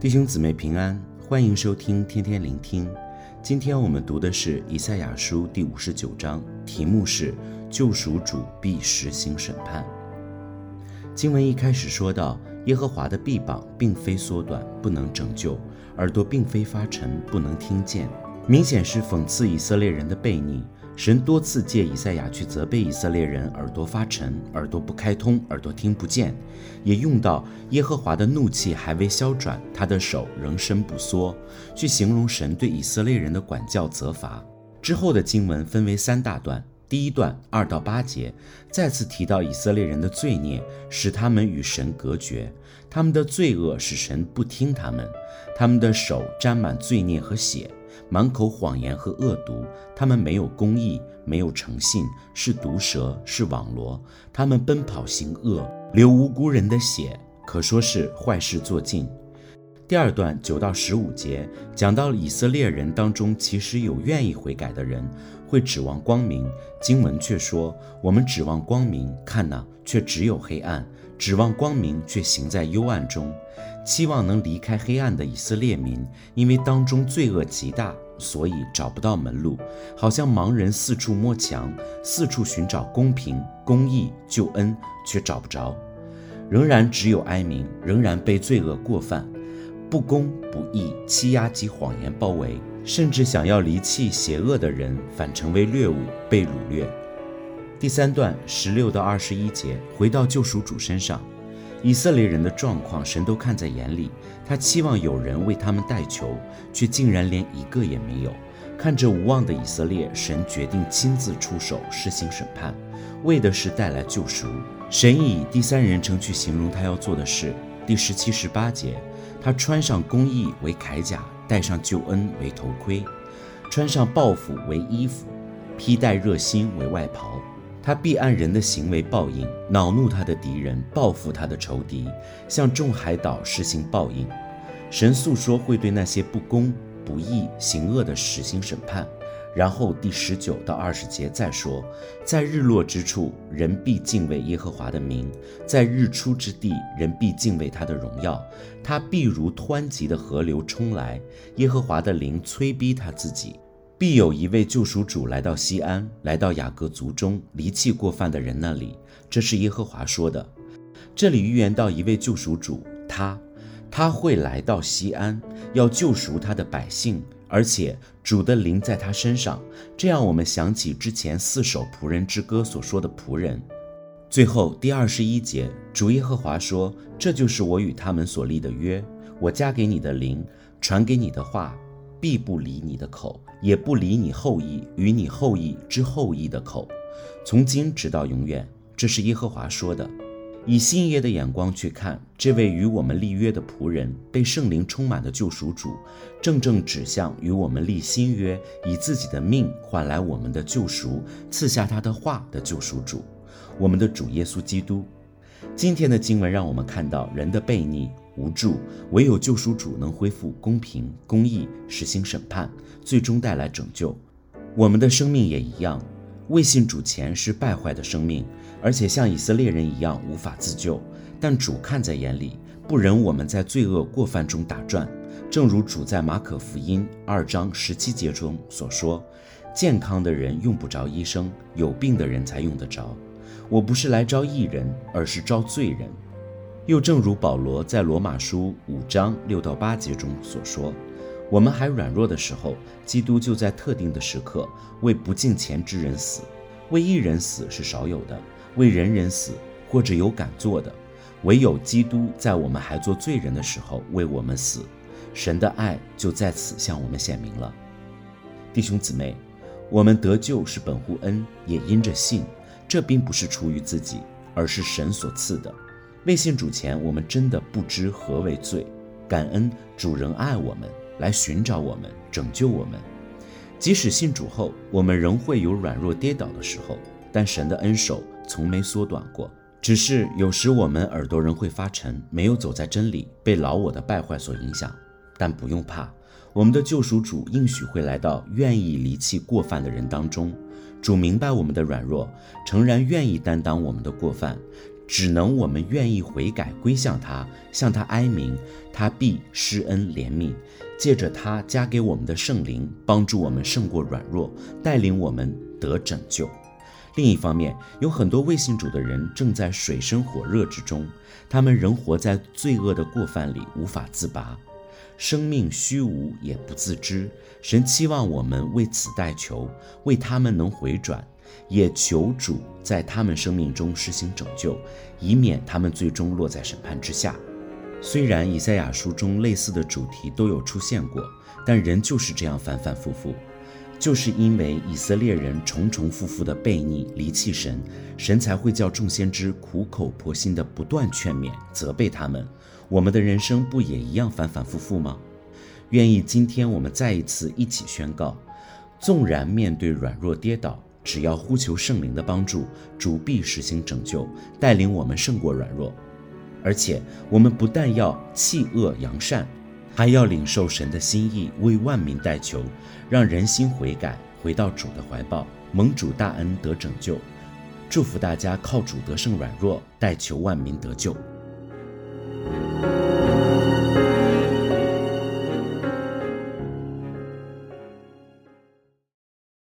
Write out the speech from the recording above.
弟兄姊妹平安，欢迎收听天天聆听。今天我们读的是以赛亚书第五十九章，题目是“救赎主必实行审判”。经文一开始说到，耶和华的臂膀并非缩短，不能拯救；耳朵并非发沉，不能听见。明显是讽刺以色列人的悖逆。神多次借以赛亚去责备以色列人耳朵发沉、耳朵不开通、耳朵听不见，也用到耶和华的怒气还未消转，他的手仍伸不缩，去形容神对以色列人的管教责罚。之后的经文分为三大段，第一段二到八节再次提到以色列人的罪孽，使他们与神隔绝，他们的罪恶使神不听他们，他们的手沾满罪孽和血。满口谎言和恶毒，他们没有公义，没有诚信，是毒蛇，是网罗。他们奔跑行恶，流无辜人的血，可说是坏事做尽。第二段九到十五节讲到了以色列人当中，其实有愿意悔改的人，会指望光明。经文却说：“我们指望光明，看哪，却只有黑暗；指望光明，却行在幽暗中。”期望能离开黑暗的以色列民，因为当中罪恶极大，所以找不到门路，好像盲人四处摸墙，四处寻找公平、公义、救恩，却找不着。仍然只有哀鸣，仍然被罪恶过犯、不公不义、欺压及谎言包围，甚至想要离弃邪恶的人，反成为掠物，被掳掠。第三段十六到二十一节，回到救赎主身上。以色列人的状况，神都看在眼里。他期望有人为他们代求，却竟然连一个也没有。看着无望的以色列，神决定亲自出手，施行审判，为的是带来救赎。神以第三人称去形容他要做的事。第十七、十八节，他穿上公义为铠甲，戴上救恩为头盔，穿上报复为衣服，披戴热心为外袍。他必按人的行为报应，恼怒他的敌人，报复他的仇敌，向众海岛施行报应。神诉说会对那些不公、不义、行恶的实行审判。然后第十九到二十节再说，在日落之处，人必敬畏耶和华的名；在日出之地，人必敬畏他的荣耀。他必如湍急的河流冲来，耶和华的灵催逼他自己。必有一位救赎主来到西安，来到雅各族中离弃过犯的人那里。这是耶和华说的。这里预言到一位救赎主，他，他会来到西安，要救赎他的百姓，而且主的灵在他身上。这样，我们想起之前四首仆人之歌所说的仆人。最后第二十一节，主耶和华说：“这就是我与他们所立的约，我加给你的灵，传给你的话。”必不离你的口，也不离你后裔与你后裔之后裔的口，从今直到永远。这是耶和华说的。以新约的眼光去看，这位与我们立约的仆人，被圣灵充满的救赎主，正正指向与我们立新约，以自己的命换来我们的救赎，赐下他的话的救赎主，我们的主耶稣基督。今天的经文让我们看到人的悖逆。无助，唯有救赎主能恢复公平、公义，实行审判，最终带来拯救。我们的生命也一样，未信主前是败坏的生命，而且像以色列人一样无法自救。但主看在眼里，不忍我们在罪恶过犯中打转。正如主在马可福音二章十七节中所说：“健康的人用不着医生，有病的人才用得着。我不是来招义人，而是招罪人。”又正如保罗在罗马书五章六到八节中所说：“我们还软弱的时候，基督就在特定的时刻为不敬虔之人死。为一人死是少有的，为人人死或者有敢做的，唯有基督在我们还做罪人的时候为我们死。神的爱就在此向我们显明了。弟兄姊妹，我们得救是本乎恩，也因着信。这并不是出于自己，而是神所赐的。”未信主前，我们真的不知何为罪。感恩主人爱我们，来寻找我们，拯救我们。即使信主后，我们仍会有软弱跌倒的时候，但神的恩手从没缩短过。只是有时我们耳朵仍会发沉，没有走在真理，被老我的败坏所影响。但不用怕，我们的救赎主应许会来到愿意离弃过犯的人当中。主明白我们的软弱，诚然愿意担当我们的过犯。只能我们愿意悔改归向他，向他哀鸣，他必施恩怜悯，借着他加给我们的圣灵，帮助我们胜过软弱，带领我们得拯救。另一方面，有很多未信主的人正在水深火热之中，他们仍活在罪恶的过犯里，无法自拔，生命虚无也不自知。神期望我们为此代求，为他们能回转。也求主在他们生命中施行拯救，以免他们最终落在审判之下。虽然以赛亚书中类似的主题都有出现过，但人就是这样反反复复，就是因为以色列人重重复复的悖逆离弃神，神才会叫众先知苦口婆心的不断劝勉责备他们。我们的人生不也一样反反复复吗？愿意今天我们再一次一起宣告：纵然面对软弱跌倒。只要呼求圣灵的帮助，主必实行拯救，带领我们胜过软弱。而且，我们不但要弃恶扬善，还要领受神的心意，为万民代求，让人心悔改，回到主的怀抱，蒙主大恩得拯救。祝福大家靠主得胜软弱，代求万民得救。